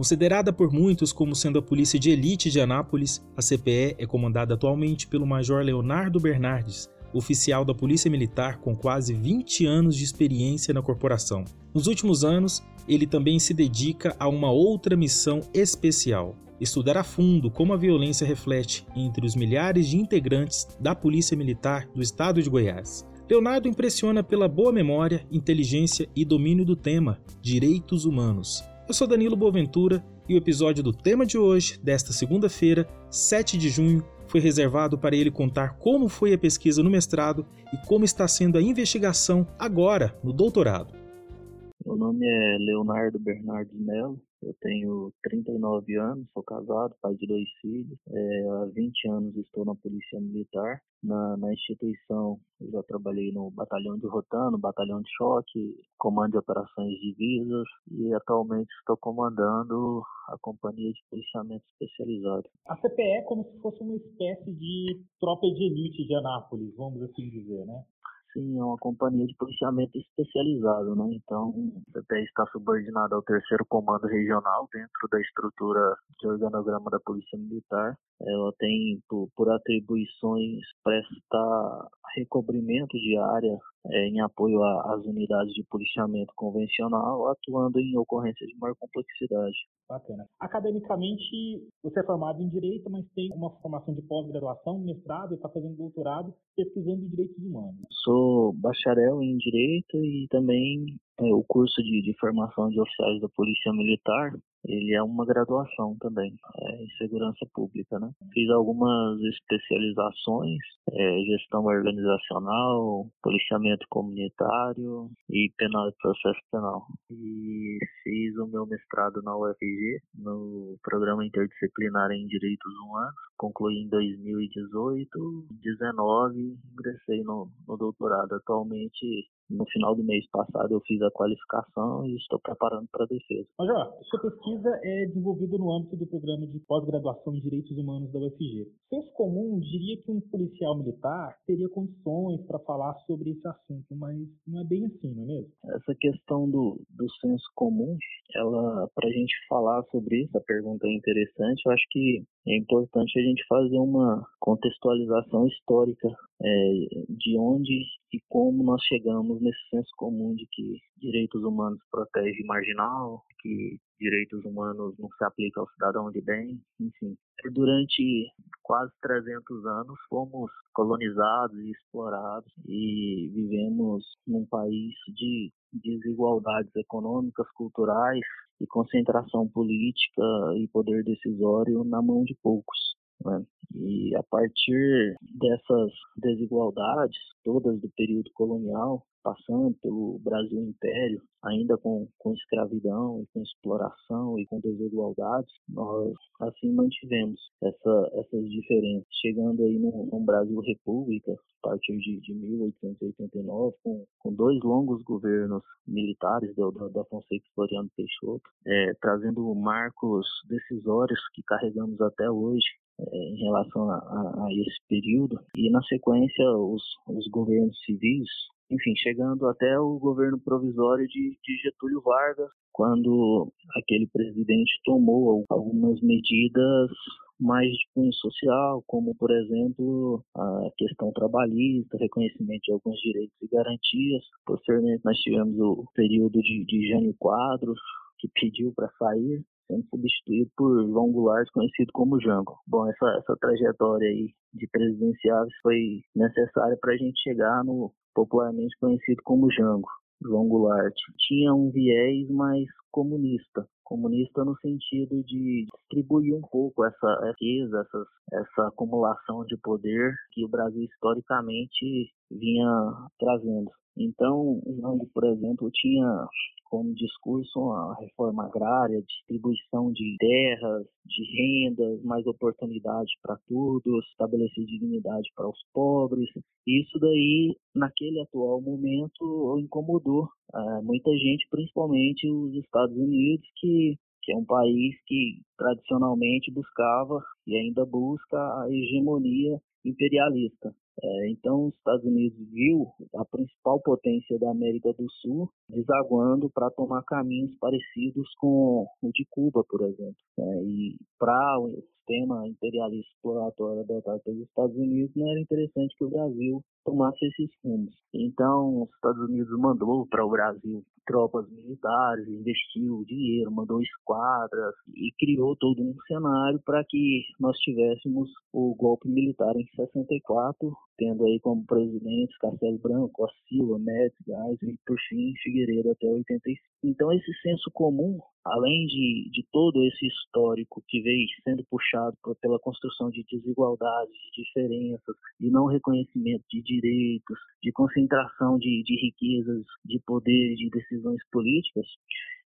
Considerada por muitos como sendo a polícia de elite de Anápolis, a CPE é comandada atualmente pelo Major Leonardo Bernardes, oficial da Polícia Militar com quase 20 anos de experiência na corporação. Nos últimos anos, ele também se dedica a uma outra missão especial: estudar a fundo como a violência reflete entre os milhares de integrantes da Polícia Militar do Estado de Goiás. Leonardo impressiona pela boa memória, inteligência e domínio do tema direitos humanos. Eu sou Danilo Boaventura e o episódio do tema de hoje, desta segunda-feira, 7 de junho, foi reservado para ele contar como foi a pesquisa no mestrado e como está sendo a investigação agora no doutorado. Meu nome é Leonardo Bernardo Melo, eu tenho 39 anos, sou casado, pai de dois filhos. É, há 20 anos estou na Polícia Militar. Na, na instituição, eu já trabalhei no Batalhão de Rotano, Batalhão de Choque, Comando de Operações Divisas e atualmente estou comandando a Companhia de Policiamento Especializado. A CPE é como se fosse uma espécie de tropa de elite de Anápolis, vamos assim dizer, né? Sim, é uma companhia de policiamento especializado, né? Então, a CPE está subordinada ao terceiro comando regional dentro da estrutura de organograma da Polícia Militar. Ela tem, por, por atribuições, prestar recobrimento de área é, em apoio às unidades de policiamento convencional, atuando em ocorrências de maior complexidade. Bacana. Academicamente, você é formado em Direito, mas tem uma formação de pós-graduação, mestrado, e está fazendo doutorado pesquisando direitos humanos. Sou bacharel em Direito e também é, o curso de, de formação de oficiais da Polícia Militar ele é uma graduação também é, em segurança pública, né? Fiz algumas especializações, é, gestão organizacional, policiamento comunitário e penal e processo penal. E fiz o meu mestrado na UFG, no programa interdisciplinar em direitos humanos. Concluí em 2018, 2019 ingressei no, no doutorado. Atualmente no final do mês passado eu fiz a qualificação e estou preparando para a defesa. Major, sua pesquisa é desenvolvida no âmbito do programa de pós-graduação em Direitos Humanos da UFG. Senso comum diria que um policial militar teria condições para falar sobre esse assunto, mas não é bem assim, não é mesmo? Essa questão do, do senso comum, ela, para a gente falar sobre isso, a pergunta é interessante, eu acho que é importante a gente fazer uma contextualização histórica é, de onde e como nós chegamos nesse senso comum de que direitos humanos protege marginal, que direitos humanos não se aplicam ao cidadão de bem, enfim. Durante quase 300 anos fomos colonizados e explorados e vivemos num país de desigualdades econômicas, culturais e concentração política e poder decisório na mão de poucos. Né? E a partir dessas desigualdades, todas do período colonial, passando pelo Brasil Império, ainda com, com escravidão e com exploração e com desigualdades, nós assim mantivemos essa, essas diferenças. Chegando aí no, Brasil República, a partir de, de 1889, com, com dois longos governos militares da, da Fonseca e Floriano Peixoto, é, trazendo marcos decisórios que carregamos até hoje, em relação a, a, a, esse período. E, na sequência, os, os governos civis, enfim, chegando até o governo provisório de, de Getúlio Vargas, quando aquele presidente tomou algumas medidas mais de cunho social, como, por exemplo, a questão trabalhista, reconhecimento de alguns direitos e garantias. Posteriormente, nós tivemos o período de, de Jânio Quadros, que pediu para sair, sendo substituído por João Goulart, conhecido como Jango. Bom, essa, essa trajetória aí de presidenciáveis foi necessária para a gente chegar no popularmente conhecido como Jango. João Goulart tinha um viés mais comunista, comunista no sentido de distribuir um pouco essa riqueza, essa, essa acumulação de poder que o Brasil historicamente vinha trazendo. Então, Jango, por exemplo, tinha como discurso a reforma agrária, distribuição de terras, de rendas, mais oportunidade para todos, estabelecer dignidade para os pobres. Isso daí, naquele atual momento, incomodou uh, muita gente, principalmente os Estados Unidos, que que é um país que tradicionalmente buscava e ainda busca a hegemonia imperialista. É, então, os Estados Unidos viu a principal potência da América do Sul desaguando para tomar caminhos parecidos com o de Cuba, por exemplo. É, e para o sistema imperialista exploratório adotado pelos Estados Unidos, não era interessante que o Brasil tomasse esses rumos. Então, os Estados Unidos mandou para o Brasil tropas militares, investiu dinheiro, mandou esquadras e criou todo um cenário para que nós tivéssemos o golpe militar em 64, tendo aí como presidentes Castelo Branco, Silva, Médici, Gás e, por fim, Figueiredo até 85. Então, esse senso comum, além de, de todo esse histórico que veio sendo puxado por, pela construção de desigualdades, de diferenças, de não reconhecimento de direitos, de concentração de, de riquezas, de poder, de decisões políticas,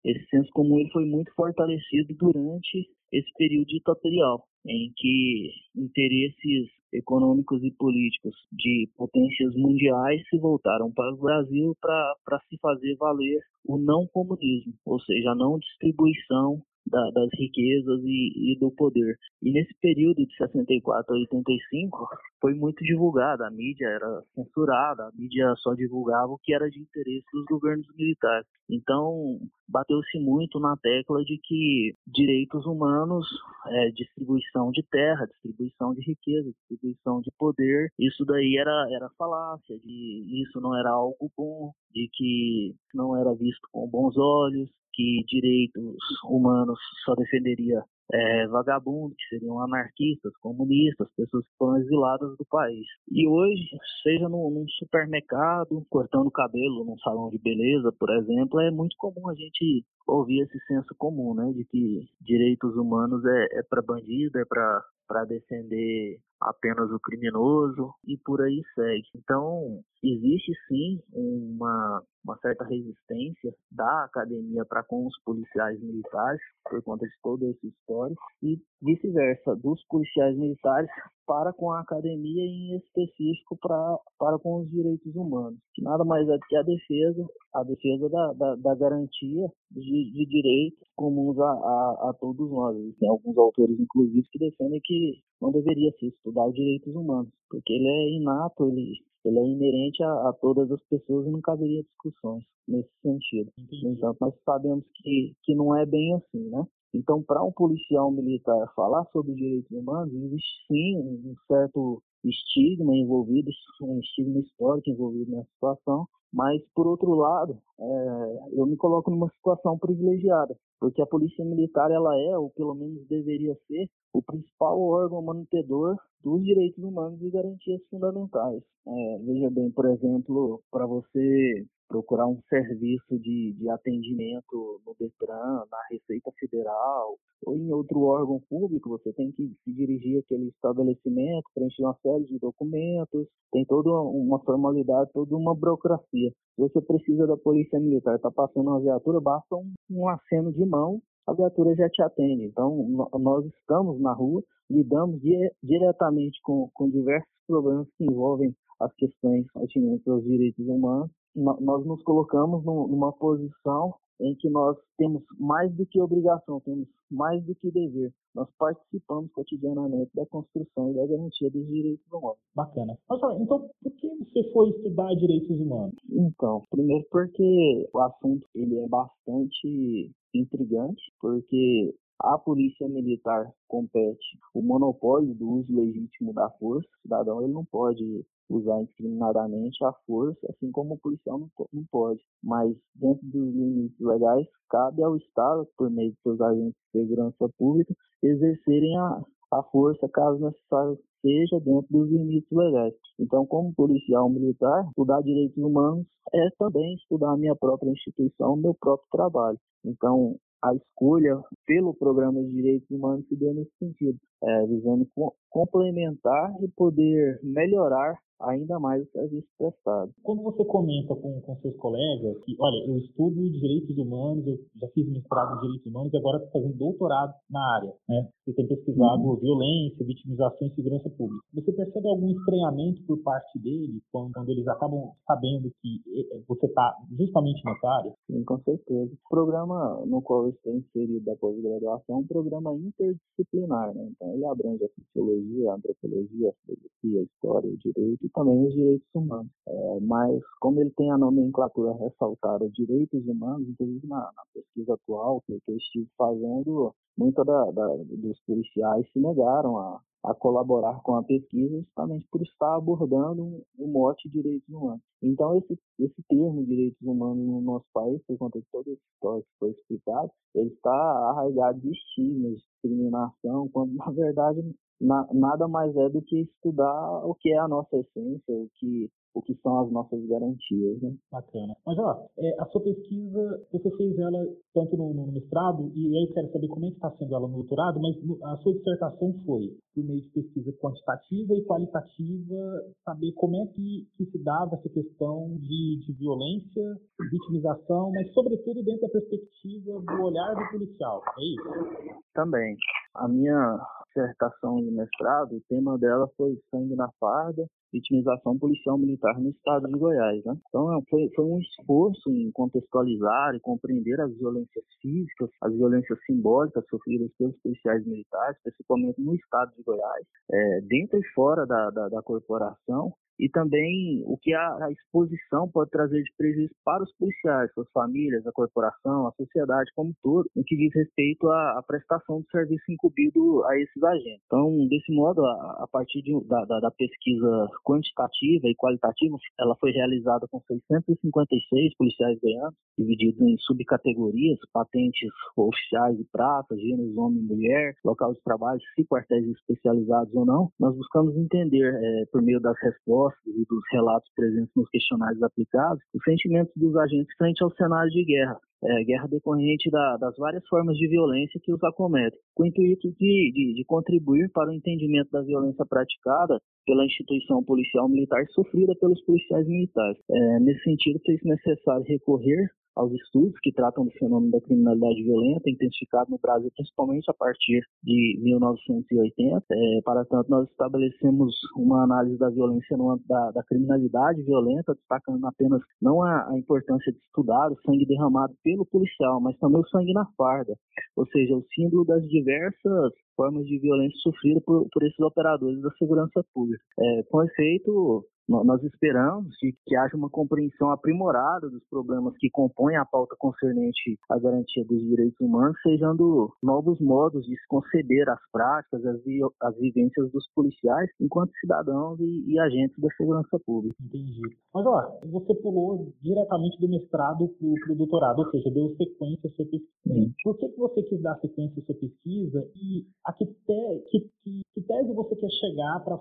esse senso comum ele foi muito fortalecido durante esse período ditatorial, em que interesses econômicos e políticos de potências mundiais se voltaram para o Brasil para se fazer valer o não comunismo, ou seja, a não distribuição da, das riquezas e, e, do poder. E nesse período de 64 a 85 foi muito divulgada, a mídia era censurada, a mídia só divulgava o que era de interesse dos governos militares. Então bateu-se muito na tecla de que direitos humanos, é, distribuição de terra, distribuição de riqueza, distribuição de poder, isso daí era, era falácia, de isso não era algo bom, de que não era visto com bons olhos, que direitos humanos só defenderia é, vagabundos, que seriam anarquistas, comunistas, pessoas que foram exiladas do país. E hoje, seja num, num supermercado, cortando cabelo num salão de beleza, por exemplo, é muito comum a gente ouvir esse senso comum, né, de que direitos humanos é, é para bandido, é para para defender apenas o criminoso e por aí segue. Então, existe sim uma, uma certa resistência da academia para com os policiais militares, por conta de todo esse histórico, e vice-versa, dos policiais militares para com a academia em específico para, para com os direitos humanos, que nada mais é do que a defesa, a defesa da, da, da garantia de, de, direitos comuns a, a, a todos nós. Tem alguns autores, inclusive, que defendem que não deveria se estudar direitos humanos, porque ele é inato, ele, ele é inerente a, a todas as pessoas e não caberia discussões nesse sentido. Então, nós sabemos que, que não é bem assim, né? Então, para um policial militar falar sobre direitos humanos, existe sim um certo estigma envolvido, um estigma histórico envolvido nessa situação, mas, por outro lado, é, eu me coloco numa situação privilegiada, porque a Polícia Militar, ela é, ou pelo menos deveria ser, o principal órgão mantenedor dos direitos humanos e garantias fundamentais. É, veja bem, por exemplo, para você procurar um serviço de, de atendimento no Detran, na Receita Federal ou em outro órgão público, você tem que se dirigir àquele estabelecimento, preencher uma série de documentos, tem toda uma formalidade, toda uma burocracia. Você precisa da polícia militar, está passando uma viatura, basta um, um aceno de mão, a viatura já te atende. Então, nós estamos na rua, lidamos diretamente com, com diversos problemas que envolvem as questões atinentes aos direitos humanos nós nos colocamos numa posição em que nós temos mais do que obrigação, temos mais do que dever. Nós participamos cotidianamente da construção e da garantia dos direitos humanos. Bacana. Mas, então, por que você foi estudar direitos humanos? Então, primeiro porque o assunto ele é bastante intrigante, porque a polícia militar compete o monopólio do uso legítimo da força. O cidadão ele não pode usar indiscriminadamente a força, assim como o policial não, não pode. Mas, dentro dos limites legais, cabe ao Estado, por meio de seus agentes de segurança pública, exercerem a, a força, caso necessário seja, dentro dos limites legais. Então, como policial militar, estudar direitos humanos é também estudar a minha própria instituição, meu próprio trabalho. Então, a escolha pelo programa de direitos humanos se deu nesse sentido, é, visando complementar e poder melhorar ainda mais o serviço prestado. Quando você comenta com, com seus colegas que, olha, eu estudo direitos humanos, eu já fiz mestrado em direitos humanos e agora estou fazendo doutorado na área, né? Você tem pesquisado uhum. violência, vitimização e segurança pública. Você percebe algum estranhamento por parte deles quando, quando eles acabam sabendo que você está justamente nessa área? Sim, com certeza. O programa no qual eu estou inserido da pós-graduação um programa interdisciplinar, né? Então ele abrange a sociologia, a antropologia, a filosofia, a história, o direito e também os direitos humanos. É, mas como ele tem a nomenclatura ressaltada direitos humanos, inclusive na, na pesquisa atual que, que eu estive fazendo, muitos dos policiais se negaram a, a colaborar com a pesquisa justamente por estar abordando o mote direitos humanos. Então, esse, esse termo direitos humanos no nosso país, por conta de toda essa história que foi explicado, ele está arraigado de estigmas, discriminação, quando na verdade na, nada mais é do que estudar o que é a nossa essência, o que o que são as nossas garantias. Né? Bacana. Mas, ó, é, a sua pesquisa, você fez ela tanto no, no mestrado, e aí eu quero saber como é que está sendo ela no doutorado, mas a sua dissertação foi por meio de pesquisa quantitativa e qualitativa, saber como é que, que se dava essa questão de, de violência, vitimização, mas sobretudo dentro da perspectiva do olhar do policial, é isso? Também. A minha dissertação de mestrado, o tema dela foi Sangue na Farda, vitimização policial militar no estado de Goiás. Né? Então, é, foi, foi um esforço em contextualizar e compreender as violências físicas, as violências simbólicas sofridas pelos policiais militares, principalmente no estado de Goiás, é, dentro e fora da, da, da corporação, e também o que a, a, exposição pode trazer de prejuízo para os policiais, suas famílias, a corporação, a sociedade como um todo, no que diz respeito à, à prestação do serviço incumbido a esses agentes. Então, desse modo, a, a partir de, da, da, da, pesquisa quantitativa e qualitativa, ela foi realizada com 656 policiais goianos, divididos em subcategorias, patentes oficiais e pratas, gêneros homem e mulher, local de trabalho, se quartéis especializados ou não. Nós buscamos entender, é, por meio das respostas, respostas e dos relatos presentes nos questionários aplicados, os sentimentos dos agentes frente ao cenário de guerra, é, guerra decorrente da, das várias formas de violência que os acometem, com o intuito de, de, de, contribuir para o entendimento da violência praticada pela instituição policial militar sofrida pelos policiais militares. É, nesse sentido, fez necessário recorrer aos estudos que tratam do fenômeno da criminalidade violenta, intensificado no Brasil principalmente a partir de 1980. É, para tanto, nós estabelecemos uma análise da violência no da, da criminalidade violenta, destacando apenas não a, a, importância de estudar o sangue derramado pelo policial, mas também o sangue na farda, ou seja, o símbolo das diversas formas de violência sofrida por, por esses operadores da segurança pública. É, com efeito, nós esperamos que haja uma compreensão aprimorada dos problemas que compõem a pauta concernente à garantia dos direitos humanos, sejando novos modos de se conceber as práticas, as, vi as vivências dos policiais enquanto cidadãos e, e, agentes da segurança pública. Entendi. Mas, ó, você pulou diretamente do mestrado para o doutorado, ou seja, deu sequência à sua pesquisa. Sim. Por que, que você quis dar sequência à sua pesquisa e a que, te, que, que, tese você quer chegar para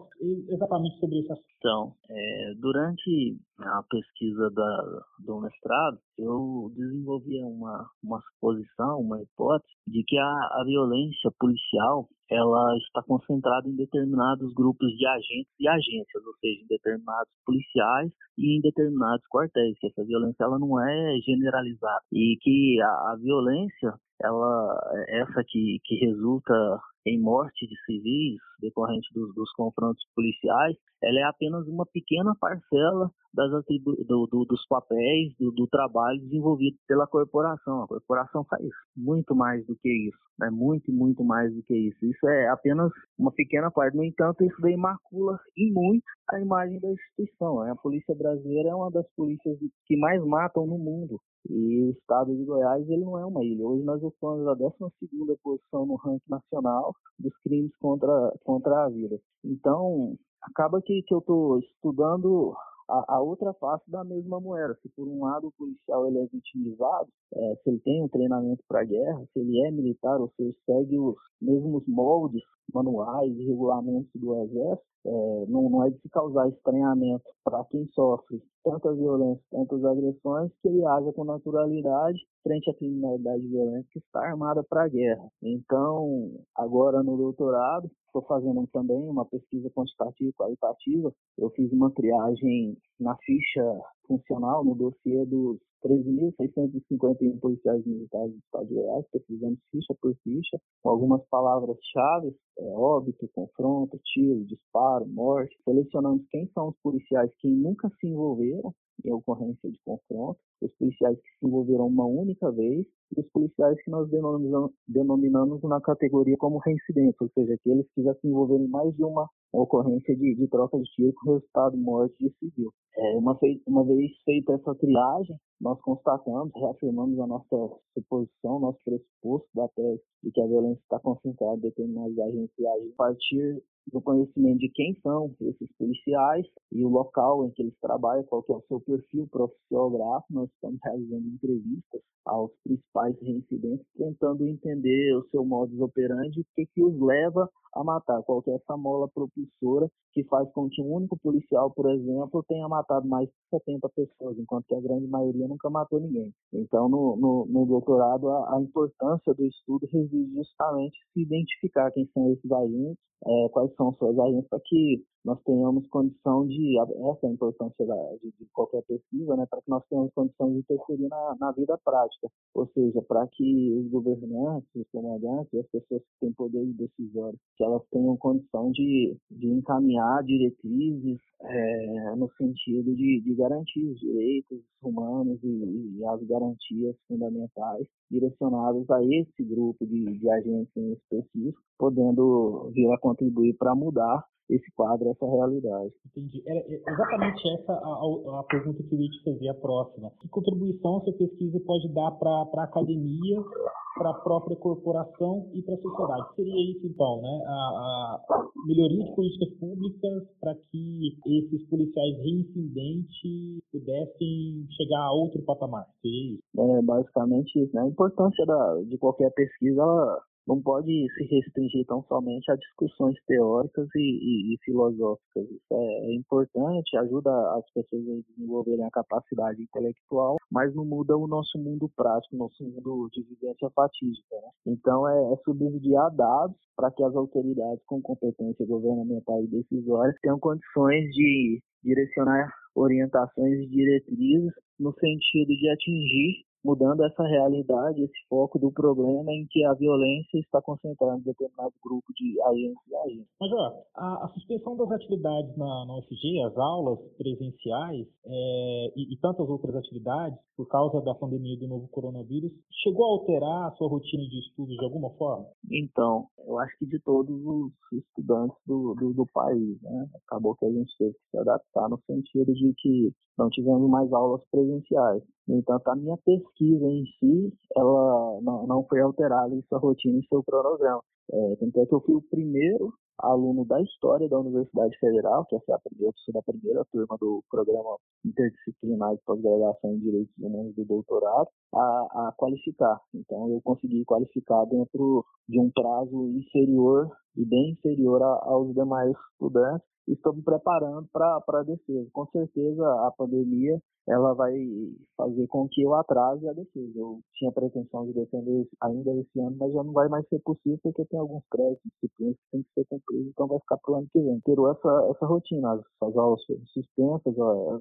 exatamente sobre esse assunto? Então, é, durante a pesquisa da, do mestrado, eu desenvolvia uma, uma suposição, uma hipótese de que a, a violência policial ela está concentrada em determinados grupos de agentes e agências, ou seja, em determinados policiais e em determinados quartéis, que essa violência ela não é generalizada e que a, a violência ela essa que, que resulta em morte de civis decorrente dos, dos confrontos policiais, ela é apenas uma pequena parcela das do, do, dos papéis, do, do, trabalho desenvolvido pela corporação. A corporação faz muito mais do que isso, né? muito, muito mais do que isso. Isso é apenas uma pequena parte. No entanto, isso daí macula e muito a imagem da instituição. Né? A polícia brasileira é uma das polícias que mais matam no mundo. E o estado de Goiás ele não é uma ilha. Hoje nós ocupamos a 12 posição no ranking nacional dos crimes contra, contra a vida. Então, acaba que, que eu estou estudando a, a, outra face da mesma moeda. Se por um lado o policial ele é vitimizado, é, se ele tem um treinamento para guerra, se ele é militar, ou seja, segue os mesmos moldes manuais e regulamentos do exército, é, não, não, é de se causar estranhamento para quem sofre tanta violência, tantas agressões, que ele haja com naturalidade frente à criminalidade violenta que está armada para a guerra. Então, agora no doutorado, estou fazendo também uma pesquisa quantitativa e qualitativa. Eu fiz uma triagem na ficha funcional, no dossiê dos 13.651 policiais militares do Estado de Goiás, pesquisando ficha por ficha, com algumas palavras-chave, é, óbito, confronto, tiro, disparo, morte. Selecionamos quem são os policiais que nunca se envolveram em ocorrência de confronto, os policiais que se envolveram uma única vez e os policiais que nós denominamos, denominamos na categoria como reincidentes, ou seja, aqueles que já se envolveram em mais de uma ocorrência de, de troca de tiro com resultado morte de civil. É, uma, uma vez feita essa triagem, nós constatamos, reafirmamos a nossa suposição, nosso pressuposto da tese de que a violência está concentrada em determinados agentes e a partir do conhecimento de quem são esses policiais e o local em que eles trabalham, qual é o seu perfil profissional. Nós estamos realizando entrevistas aos principais reincidentes, tentando entender o seu modus operandi, o que, que os leva a matar, qual é essa mola propulsora que faz com que um único policial, por exemplo, tenha matado mais de 70 pessoas, enquanto que a grande maioria nunca matou ninguém. Então, no, no, no doutorado, a, a, importância do estudo reside justamente se identificar quem são esses agentes, é, quais são suas agentes, para que nós tenhamos condição de, essa é a importância da, de, de, qualquer pesquisa, né, para que nós tenhamos condição de interferir na, na vida prática, ou seja, para que os governantes, os comandantes, as pessoas que têm poder de decisório, que elas tenham condição de, de encaminhar diretrizes é, no sentido de, de garantir os direitos humanos e, e, as garantias fundamentais direcionadas a esse grupo de, de agentes em específico, podendo vir a contribuir para mudar esse quadro, essa realidade. Entendi. Era exatamente essa a, a pergunta que eu ia te fazer, a próxima. Que contribuição essa pesquisa pode dar para a academia, para a própria corporação e para a sociedade? Seria isso, então, né? A, a melhoria de políticas públicas para que esses policiais reincidentes pudessem chegar a outro patamar. Seria isso? É basicamente isso. Né? A importância da, de qualquer pesquisa não pode se restringir tão somente a discussões teóricas e, e, e filosóficas. Isso é, é, importante, ajuda as pessoas a desenvolverem a capacidade intelectual, mas não muda o nosso mundo prático, nosso mundo de vivência fatídica. Né? Então, é, é subsidiar dados para que as autoridades com competência governamental e decisória tenham condições de direcionar orientações e diretrizes no sentido de atingir mudando essa realidade, esse foco do problema em que a violência está concentrada em determinado grupo de agentes e agentes. Mas, ó, a, a suspensão das atividades na, na UFG, as aulas presenciais é, e, e, tantas outras atividades, por causa da pandemia do novo coronavírus, chegou a alterar a sua rotina de estudos de alguma forma? Então, eu acho que de todos os estudantes do, do, do país, né? Acabou que a gente teve que se adaptar no sentido de que não tivemos mais aulas presenciais. No entanto, a minha pesquisa em si, ela não, não foi alterada em sua rotina e seu cronograma. É, tanto é que eu fui o primeiro aluno da história da Universidade Federal, que é a primeira, eu da primeira turma do programa interdisciplinar de pós-graduação em Direitos Humanos do doutorado, a, a qualificar. Então, eu consegui qualificar dentro de um prazo inferior e bem inferior a, aos demais estudantes, estou me preparando para a defesa. Com certeza a pandemia ela vai fazer com que eu atrase a defesa. Eu tinha pretensão de defender ainda esse ano, mas já não vai mais ser possível porque tem alguns créditos, disciplinas que tem que ser cumpridos, então vai ficar para o ano que vem. Terou essa, essa rotina, as, as aulas suspensas,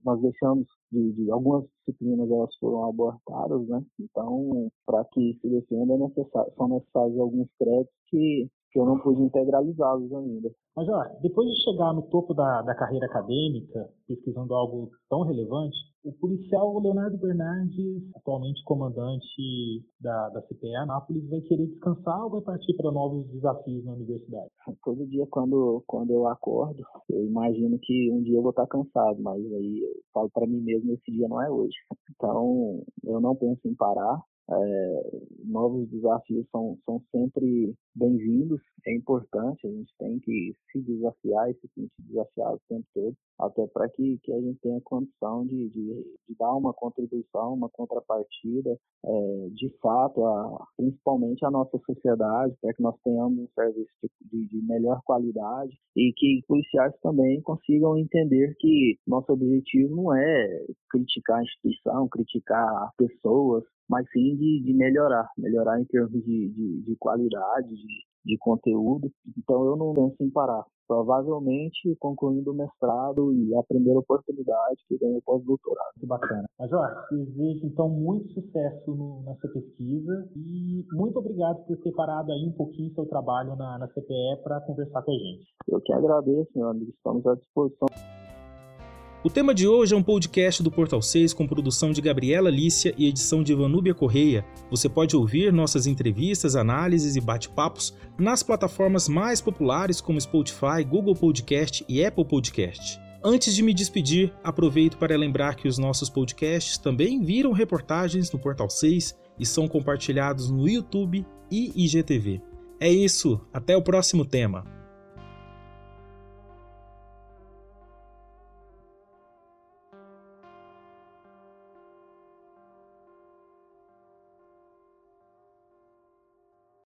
nós deixamos de, de, algumas disciplinas elas foram abortadas, né? Então, para que se defenda, é necessário, são necessários alguns créditos que que eu não pude integralizá-los ainda. Mas, ó, depois de chegar no topo da, da carreira acadêmica, pesquisando algo tão relevante, o policial Leonardo Bernardes, atualmente comandante da, da CPE Anápolis, vai querer descansar ou vai partir para novos desafios na universidade? Todo dia, quando, quando eu acordo, eu imagino que um dia eu vou estar cansado, mas aí eu falo para mim mesmo: esse dia não é hoje. Então, eu não penso em parar, é, novos desafios são, são sempre bem-vindos, é importante, a gente tem que se desafiar e se sentir desafiado o tempo todo, até para que, que a gente tenha condição de, de, de dar uma contribuição, uma contrapartida, é, de fato, a, principalmente a nossa sociedade, para que nós tenhamos um serviço de, de melhor qualidade e que policiais também consigam entender que nosso objetivo não é criticar a instituição, criticar pessoas, mas sim de, de melhorar, melhorar em termos de, de, de qualidade, de, de conteúdo. Então eu não penso em parar. Provavelmente concluindo o mestrado e a primeira oportunidade que vem o pós-doutorado. Que bacana. Major, desejo então muito sucesso no, nessa pesquisa e muito obrigado por ter parado aí um pouquinho seu trabalho na, na CPE para conversar com a gente. Eu que agradeço, meu amigo. Estamos à disposição. O tema de hoje é um podcast do Portal 6 com produção de Gabriela Lícia e edição de Vanúbia Correia. Você pode ouvir nossas entrevistas, análises e bate-papos nas plataformas mais populares como Spotify, Google Podcast e Apple Podcast. Antes de me despedir, aproveito para lembrar que os nossos podcasts também viram reportagens no Portal 6 e são compartilhados no YouTube e IGTV. É isso, até o próximo tema.